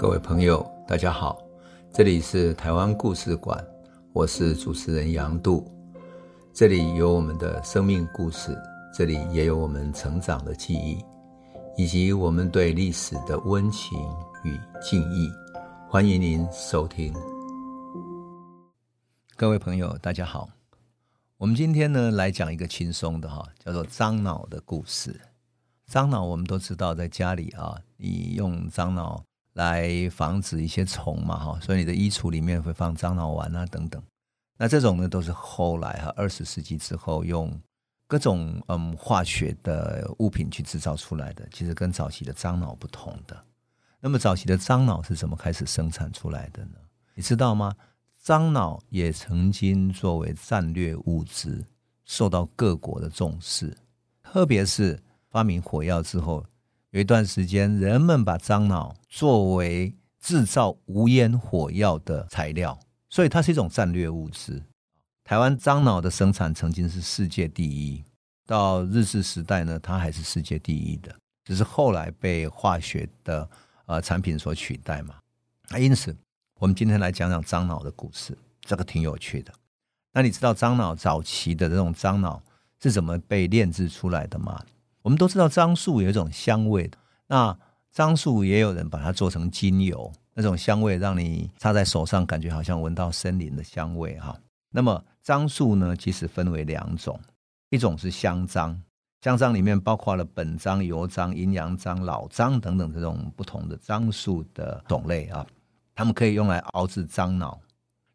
各位朋友，大家好，这里是台湾故事馆，我是主持人杨度，这里有我们的生命故事，这里也有我们成长的记忆，以及我们对历史的温情与敬意。欢迎您收听。各位朋友，大家好，我们今天呢来讲一个轻松的哈，叫做樟脑的故事。樟脑我们都知道，在家里啊，你用樟脑。来防止一些虫嘛，哈，所以你的衣橱里面会放樟脑丸啊等等。那这种呢，都是后来哈二十世纪之后用各种嗯化学的物品去制造出来的，其实跟早期的樟脑不同的。那么早期的樟脑是怎么开始生产出来的呢？你知道吗？樟脑也曾经作为战略物资受到各国的重视，特别是发明火药之后。有一段时间，人们把樟脑作为制造无烟火药的材料，所以它是一种战略物资。台湾樟脑的生产曾经是世界第一，到日治时代呢，它还是世界第一的，只是后来被化学的呃产品所取代嘛。那因此，我们今天来讲讲樟脑的故事，这个挺有趣的。那你知道樟脑早期的这种樟脑是怎么被炼制出来的吗？我们都知道樟树有一种香味，那樟树也有人把它做成精油，那种香味让你擦在手上，感觉好像闻到森林的香味哈。那么樟树呢，其实分为两种，一种是香樟，香樟里面包括了本樟、油樟、阴阳樟、老樟等等这种不同的樟树的种类啊，它们可以用来熬制樟脑。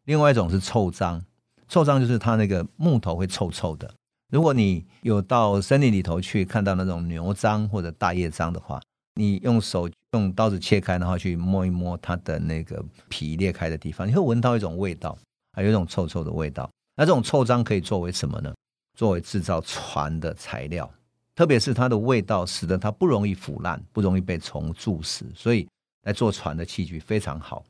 另外一种是臭樟，臭樟就是它那个木头会臭臭的。如果你有到森林里头去看到那种牛樟或者大叶樟的话，你用手用刀子切开，然后去摸一摸它的那个皮裂开的地方，你会闻到一种味道，还有一种臭臭的味道。那这种臭樟可以作为什么呢？作为制造船的材料，特别是它的味道使得它不容易腐烂，不容易被虫蛀死，所以来做船的器具非常好。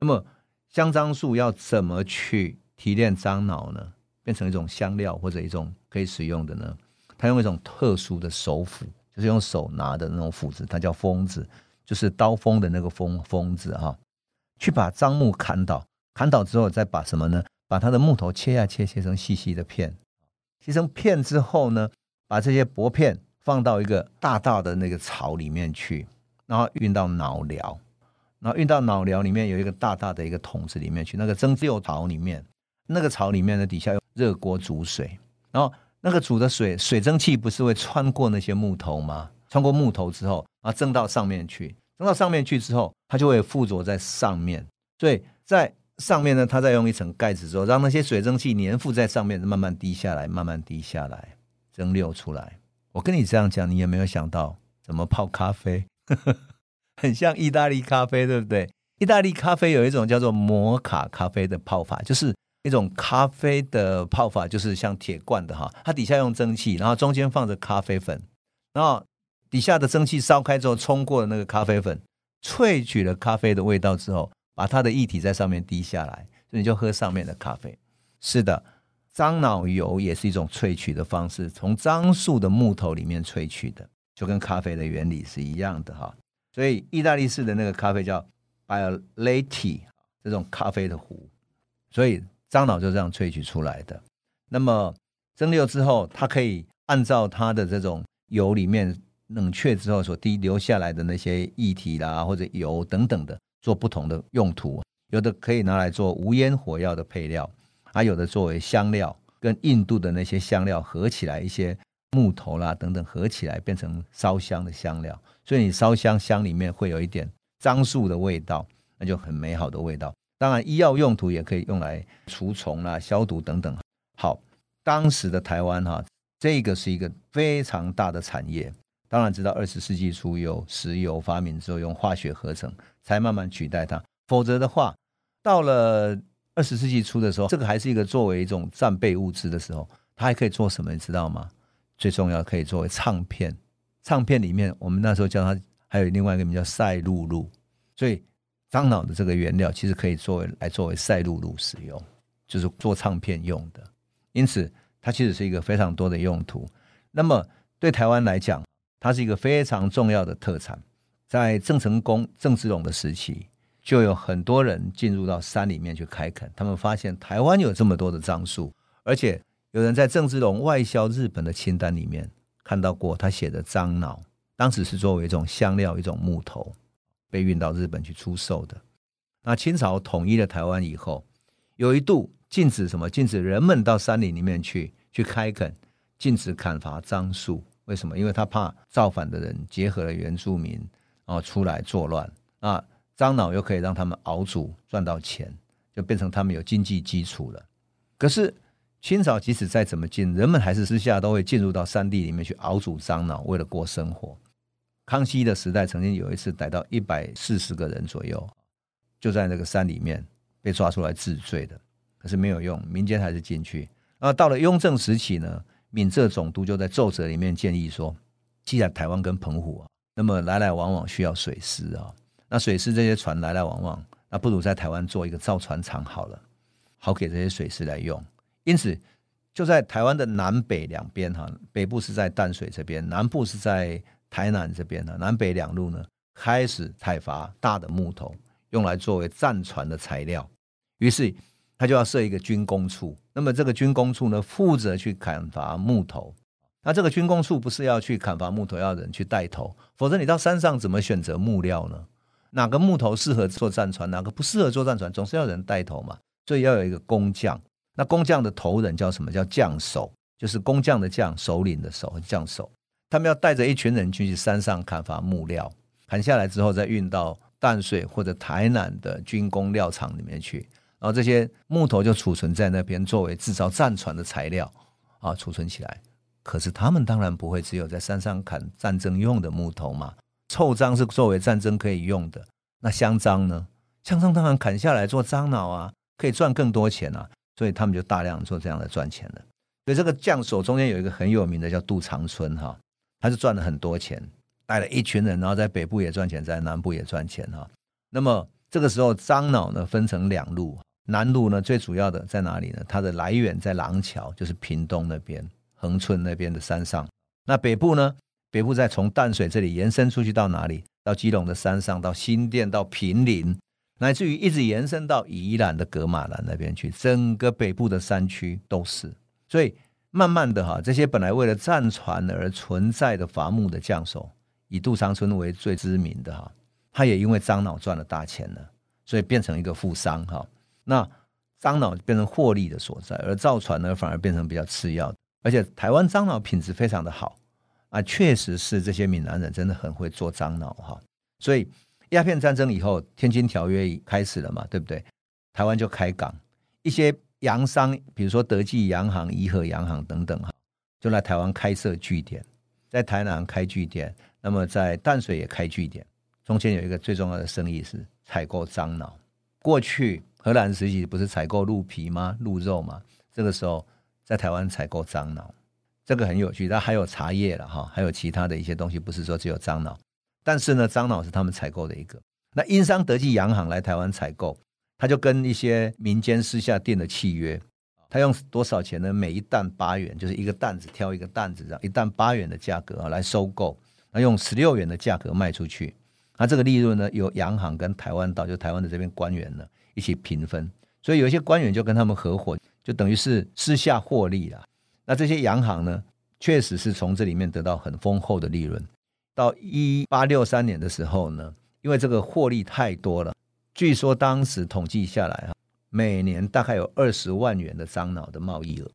那么香樟树要怎么去提炼樟脑呢？变成一种香料或者一种可以使用的呢？他用一种特殊的手斧，就是用手拿的那种斧子，它叫锋子，就是刀锋的那个锋锋子哈，去把樟木砍倒，砍倒之后再把什么呢？把它的木头切呀切，切成细细的片，切成片之后呢，把这些薄片放到一个大大的那个槽里面去，然后运到脑寮，然后运到脑寮里面有一个大大的一个桶子里面去，那个蒸馏槽里面。那个槽里面的底下有热锅煮水，然后那个煮的水水蒸气不是会穿过那些木头吗？穿过木头之后，啊，蒸到上面去，蒸到上面去之后，它就会附着在上面。所以在上面呢，它再用一层盖子之后，让那些水蒸气粘附在上面，慢慢滴下来，慢慢滴下来，蒸馏出来。我跟你这样讲，你有没有想到怎么泡咖啡？很像意大利咖啡，对不对？意大利咖啡有一种叫做摩卡咖啡的泡法，就是。一种咖啡的泡法就是像铁罐的哈，它底下用蒸汽，然后中间放着咖啡粉，然后底下的蒸汽烧开之后冲过了那个咖啡粉，萃取了咖啡的味道之后，把它的液体在上面滴下来，所以你就喝上面的咖啡。是的，樟脑油也是一种萃取的方式，从樟树的木头里面萃取的，就跟咖啡的原理是一样的哈。所以意大利式的那个咖啡叫 Bialetti，这种咖啡的壶，所以。樟脑就这样萃取出来的，那么蒸馏之后，它可以按照它的这种油里面冷却之后所滴留下来的那些液体啦，或者油等等的，做不同的用途。有的可以拿来做无烟火药的配料，还有的作为香料，跟印度的那些香料合起来，一些木头啦等等合起来变成烧香的香料。所以你烧香香里面会有一点樟树的味道，那就很美好的味道。当然，医药用途也可以用来除虫啦、消毒等等。好，当时的台湾哈，这个是一个非常大的产业。当然，直到二十世纪初有石油发明之后，用化学合成才慢慢取代它。否则的话，到了二十世纪初的时候，这个还是一个作为一种战备物资的时候，它还可以做什么？你知道吗？最重要可以作为唱片。唱片里面，我们那时候叫它还有另外一个名叫赛璐珞，所以。樟脑的这个原料其实可以作为来作为赛璐璐使用，就是做唱片用的。因此，它其实是一个非常多的用途。那么，对台湾来讲，它是一个非常重要的特产。在郑成功、郑芝龙的时期，就有很多人进入到山里面去开垦。他们发现台湾有这么多的樟树，而且有人在郑芝龙外销日本的清单里面看到过他写的樟脑，当时是作为一种香料、一种木头被运到日本去出售的。那清朝统一了台湾以后，有一度禁止什么？禁止人们到山林里面去去开垦，禁止砍伐樟树。为什么？因为他怕造反的人结合了原住民，然后出来作乱。啊，樟脑又可以让他们熬煮赚到钱，就变成他们有经济基础了。可是清朝即使再怎么禁，人们还是私下都会进入到山地里面去熬煮樟脑，为了过生活。康熙的时代曾经有一次逮到一百四十个人左右。就在那个山里面被抓出来治罪的，可是没有用，民间还是进去。那到了雍正时期呢，闽浙总督就在奏折里面建议说，既然台湾跟澎湖啊，那么来来往往需要水师啊，那水师这些船来来往往，那不如在台湾做一个造船厂好了，好给这些水师来用。因此就在台湾的南北两边哈，北部是在淡水这边，南部是在台南这边呢，南北两路呢开始采伐大的木头。用来作为战船的材料，于是他就要设一个军工处。那么这个军工处呢，负责去砍伐木头。那这个军工处不是要去砍伐木头，要人去带头，否则你到山上怎么选择木料呢？哪个木头适合做战船，哪个不适合做战船，总是要人带头嘛。所以要有一个工匠。那工匠的头人叫什么？叫将首，就是工匠的匠，首领的首，将首。他们要带着一群人去山上砍伐木料，砍下来之后再运到。淡水或者台南的军工料厂里面去，然后这些木头就储存在那边，作为制造战船的材料啊，储存起来。可是他们当然不会只有在山上砍战争用的木头嘛，臭樟是作为战争可以用的。那香樟呢？香樟当然砍下来做樟脑啊，可以赚更多钱啊，所以他们就大量做这样的赚钱了。所以这个将首中间有一个很有名的叫杜长春哈，他就赚了很多钱。带了一群人，然后在北部也赚钱，在南部也赚钱哈。那么这个时候，樟脑呢分成两路，南路呢最主要的在哪里呢？它的来源在廊桥，就是屏东那边、恒春那边的山上。那北部呢？北部再从淡水这里延伸出去到哪里？到基隆的山上，到新店，到平林，乃至于一直延伸到宜兰的噶玛兰那边去，整个北部的山区都是。所以慢慢的哈，这些本来为了战船而存在的伐木的将手。以杜长春为最知名的哈，他也因为樟脑赚了大钱了，所以变成一个富商哈。那樟脑变成获利的所在，而造船呢反而变成比较次要的。而且台湾樟脑品质非常的好啊，确实是这些闽南人真的很会做樟脑哈。所以鸦片战争以后，天津条约开始了嘛，对不对？台湾就开港，一些洋商，比如说德记洋行、怡和洋行等等哈，就来台湾开设据点，在台南开据点。那么在淡水也开据点，中间有一个最重要的生意是采购樟脑。过去荷兰时期不是采购鹿皮吗？鹿肉吗？这个时候在台湾采购樟脑，这个很有趣。它还有茶叶了哈，还有其他的一些东西，不是说只有樟脑。但是呢，樟脑是他们采购的一个。那英商德记洋行来台湾采购，他就跟一些民间私下订的契约，他用多少钱呢？每一担八元，就是一个担子挑一个担子，这样一担八元的价格啊来收购。那用十六元的价格卖出去，那这个利润呢，由洋行跟台湾岛，就台湾的这边官员呢一起平分。所以有一些官员就跟他们合伙，就等于是私下获利了。那这些洋行呢，确实是从这里面得到很丰厚的利润。到一八六三年的时候呢，因为这个获利太多了，据说当时统计下来哈，每年大概有二十万元的樟脑的贸易额。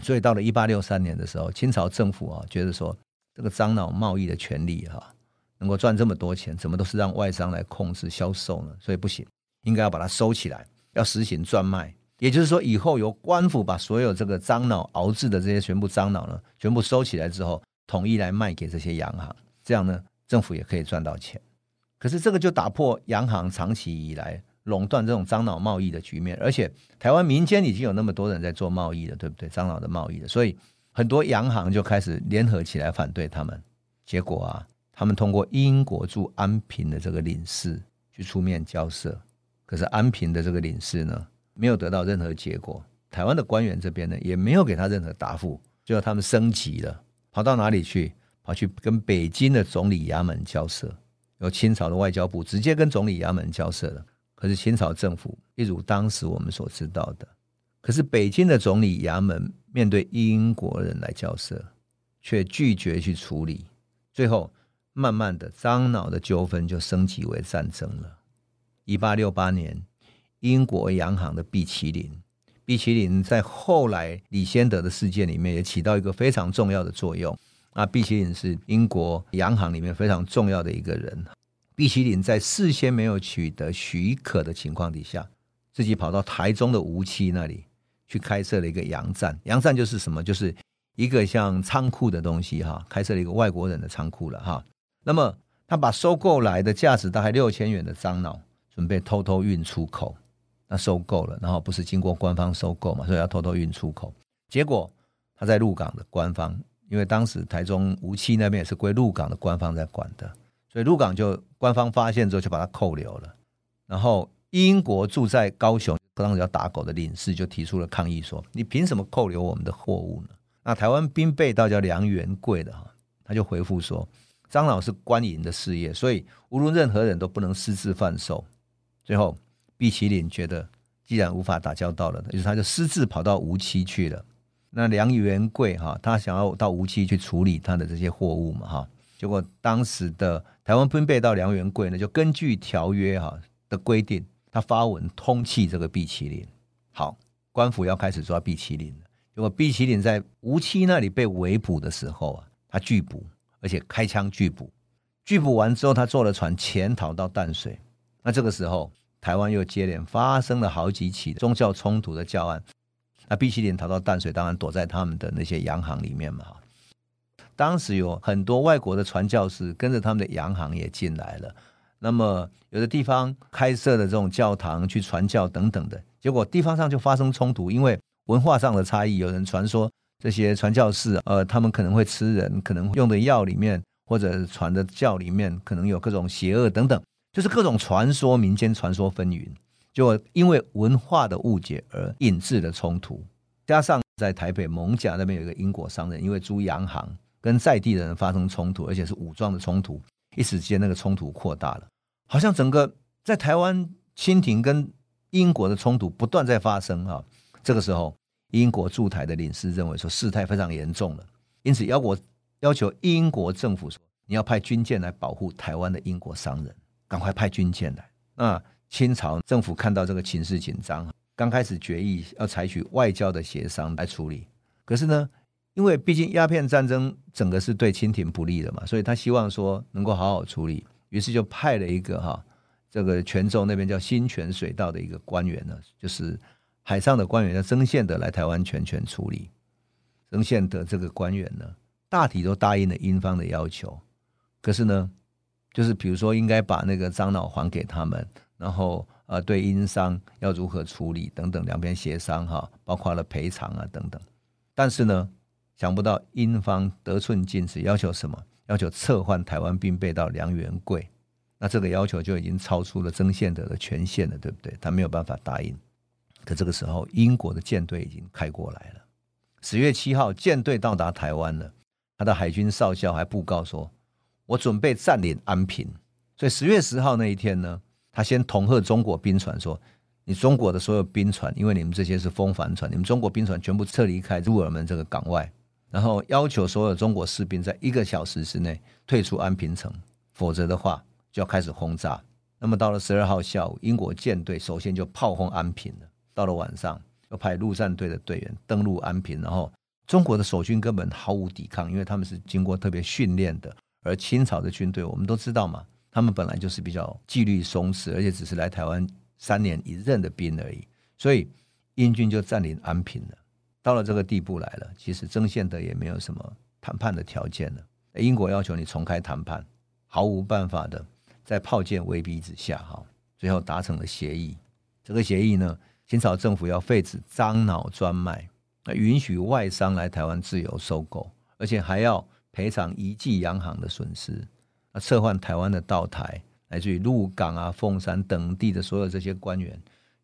所以到了一八六三年的时候，清朝政府啊觉得说。这个樟脑贸易的权利哈，能够赚这么多钱，怎么都是让外商来控制销售呢？所以不行，应该要把它收起来，要实行专卖。也就是说，以后由官府把所有这个樟脑熬制的这些全部樟脑呢，全部收起来之后，统一来卖给这些洋行，这样呢，政府也可以赚到钱。可是这个就打破洋行长期以来垄断这种樟脑贸易的局面，而且台湾民间已经有那么多人在做贸易了，对不对？樟脑的贸易的，所以。很多洋行就开始联合起来反对他们，结果啊，他们通过英国驻安平的这个领事去出面交涉，可是安平的这个领事呢，没有得到任何结果。台湾的官员这边呢，也没有给他任何答复，最后他们升级了，跑到哪里去？跑去跟北京的总理衙门交涉，由清朝的外交部直接跟总理衙门交涉了。可是清朝政府一如当时我们所知道的，可是北京的总理衙门面对英国人来交涉，却拒绝去处理。最后，慢慢的，樟脑的纠纷就升级为战争了。一八六八年，英国洋行的毕奇林，毕奇林在后来李先德的事件里面也起到一个非常重要的作用。啊，毕奇林是英国洋行里面非常重要的一个人。毕奇林在事先没有取得许可的情况底下，自己跑到台中的吴期那里去开设了一个洋站。洋站就是什么？就是一个像仓库的东西哈，开设了一个外国人的仓库了哈。那么他把收购来的价值大概六千元的樟脑，准备偷偷运出口。那收购了，然后不是经过官方收购嘛，所以要偷偷运出口。结果他在鹿港的官方，因为当时台中梧栖那边也是归鹿港的官方在管的。所以鹿港就官方发现之后就把他扣留了，然后英国驻在高雄当时叫打狗的领事就提出了抗议，说你凭什么扣留我们的货物呢？那台湾兵备道叫梁元贵的哈，他就回复说，张老是官营的事业，所以无论任何人都不能私自贩售。最后毕奇林觉得既然无法打交道了，于是他就私自跑到梧栖去了。那梁元贵哈，他想要到梧栖去处理他的这些货物嘛哈。结果，当时的台湾兵备到梁元贵呢，就根据条约哈的规定，他发文通缉这个毕麒麟。好，官府要开始抓毕麒麟了。结果，毕麒麟在梧栖那里被围捕的时候啊，他拒捕，而且开枪拒捕。拒捕完之后，他坐了船潜逃到淡水。那这个时候，台湾又接连发生了好几起宗教冲突的教案。那毕奇林逃到淡水，当然躲在他们的那些洋行里面嘛。当时有很多外国的传教士跟着他们的洋行也进来了，那么有的地方开设的这种教堂去传教等等的，结果地方上就发生冲突，因为文化上的差异。有人传说这些传教士，呃，他们可能会吃人，可能用的药里面或者传的教里面可能有各种邪恶等等，就是各种传说，民间传说纷纭，就因为文化的误解而引致的冲突。加上在台北艋舺那边有一个英国商人，因为租洋行。跟在地的人发生冲突，而且是武装的冲突，一时间那个冲突扩大了，好像整个在台湾清廷跟英国的冲突不断在发生啊。这个时候，英国驻台的领事认为说事态非常严重了，因此要我要求英国政府说，你要派军舰来保护台湾的英国商人，赶快派军舰来。那清朝政府看到这个情势紧张，刚开始决议要采取外交的协商来处理，可是呢，因为毕竟鸦片战争整个是对清廷不利的嘛，所以他希望说能够好好处理，于是就派了一个哈，这个泉州那边叫新泉水道的一个官员呢，就是海上的官员叫曾宪德来台湾全权处理。曾宪德这个官员呢，大体都答应了英方的要求，可是呢，就是比如说应该把那个樟脑还给他们，然后呃对英商要如何处理等等，两边协商哈，包括了赔偿啊等等，但是呢。想不到英方得寸进尺，要求什么？要求撤换台湾兵备道梁元贵。那这个要求就已经超出了曾宪德的权限了，对不对？他没有办法答应。可这个时候，英国的舰队已经开过来了。十月七号，舰队到达台湾了。他的海军少校还布告说：“我准备占领安平。”所以十月十号那一天呢，他先恐吓中国兵船说：“你中国的所有兵船，因为你们这些是风帆船，你们中国兵船全部撤离开入耳门这个港外。”然后要求所有中国士兵在一个小时之内退出安平城，否则的话就要开始轰炸。那么到了十二号下午，英国舰队首先就炮轰安平了。到了晚上，又派陆战队的队员登陆安平，然后中国的守军根本毫无抵抗，因为他们是经过特别训练的。而清朝的军队我们都知道嘛，他们本来就是比较纪律松弛，而且只是来台湾三年一任的兵而已，所以英军就占领安平了。到了这个地步来了，其实曾宪德也没有什么谈判的条件了。英国要求你重开谈判，毫无办法的，在炮舰威逼之下，哈，最后达成了协议。这个协议呢，清朝政府要废止樟脑专卖，那允许外商来台湾自由收购，而且还要赔偿一剂洋行的损失。那撤换台湾的道台，来自于鹿港啊、凤山等地的所有这些官员，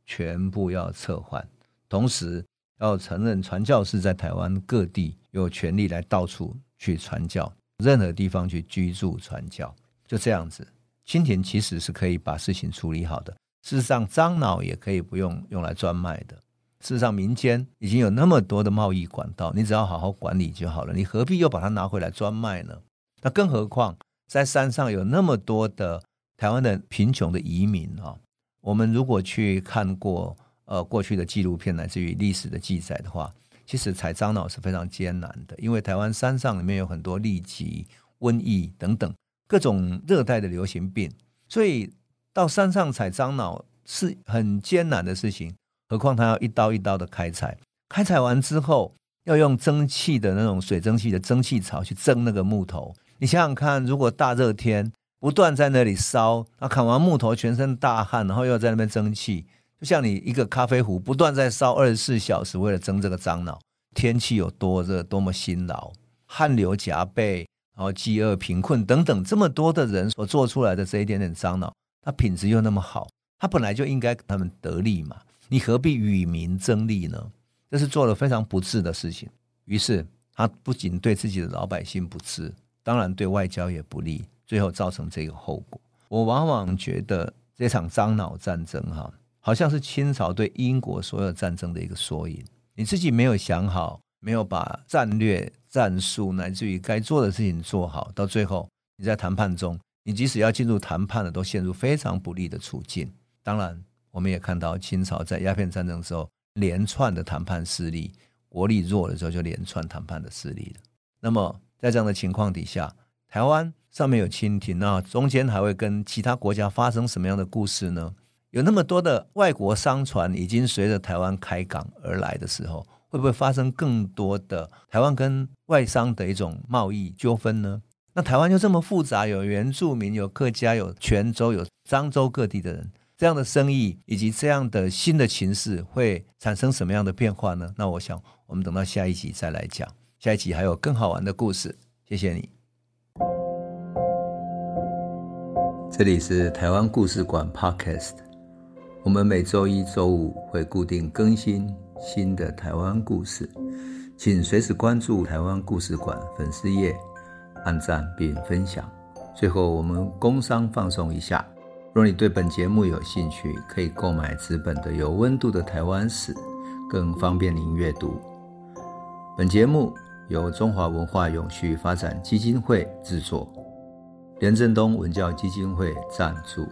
全部要撤换，同时。要承认传教士在台湾各地有权利来到处去传教，任何地方去居住传教，就这样子，蜻蜓其实是可以把事情处理好的。事实上，樟脑也可以不用用来专卖的。事实上，民间已经有那么多的贸易管道，你只要好好管理就好了。你何必又把它拿回来专卖呢？那更何况在山上有那么多的台湾的贫穷的移民啊！我们如果去看过呃过去的纪录片，乃至于历史的记载的话，其实采樟脑是非常艰难的，因为台湾山上里面有很多痢疾、瘟疫等等各种热带的流行病，所以到山上采樟脑是很艰难的事情。何况他要一刀一刀的开采，开采完之后要用蒸汽的那种水蒸气的蒸汽槽去蒸那个木头。你想想看，如果大热天不断在那里烧，那砍完木头全身大汗，然后又在那边蒸汽，就像你一个咖啡壶不断在烧二十四小时，为了蒸这个樟脑，天气有多热，多么辛劳，汗流浃背，然后饥饿、贫困等等这么多的人所做出来的这一点点樟脑，它品质又那么好，它本来就应该给他们得利嘛。你何必与民争利呢？这是做了非常不智的事情。于是他不仅对自己的老百姓不智，当然对外交也不利，最后造成这个后果。我往往觉得这场樟脑战争，哈，好像是清朝对英国所有战争的一个缩影。你自己没有想好，没有把战略、战术乃至于该做的事情做好，到最后你在谈判中，你即使要进入谈判了，都陷入非常不利的处境。当然。我们也看到清朝在鸦片战争之后连串的谈判失利，国力弱的时候就连串谈判的失利了。那么在这样的情况底下，台湾上面有蜻蜓，那中间还会跟其他国家发生什么样的故事呢？有那么多的外国商船已经随着台湾开港而来的时候，会不会发生更多的台湾跟外商的一种贸易纠纷呢？那台湾就这么复杂，有原住民，有客家，有泉州，有漳州各地的人。这样的生意以及这样的新的情势会产生什么样的变化呢？那我想我们等到下一集再来讲。下一集还有更好玩的故事。谢谢你。这里是台湾故事馆 Podcast，我们每周一、周五会固定更新新的台湾故事，请随时关注台湾故事馆粉丝页，按赞并分享。最后，我们工商放送一下。若你对本节目有兴趣，可以购买纸本的《有温度的台湾史》，更方便您阅读。本节目由中华文化永续发展基金会制作，连振东文教基金会赞助。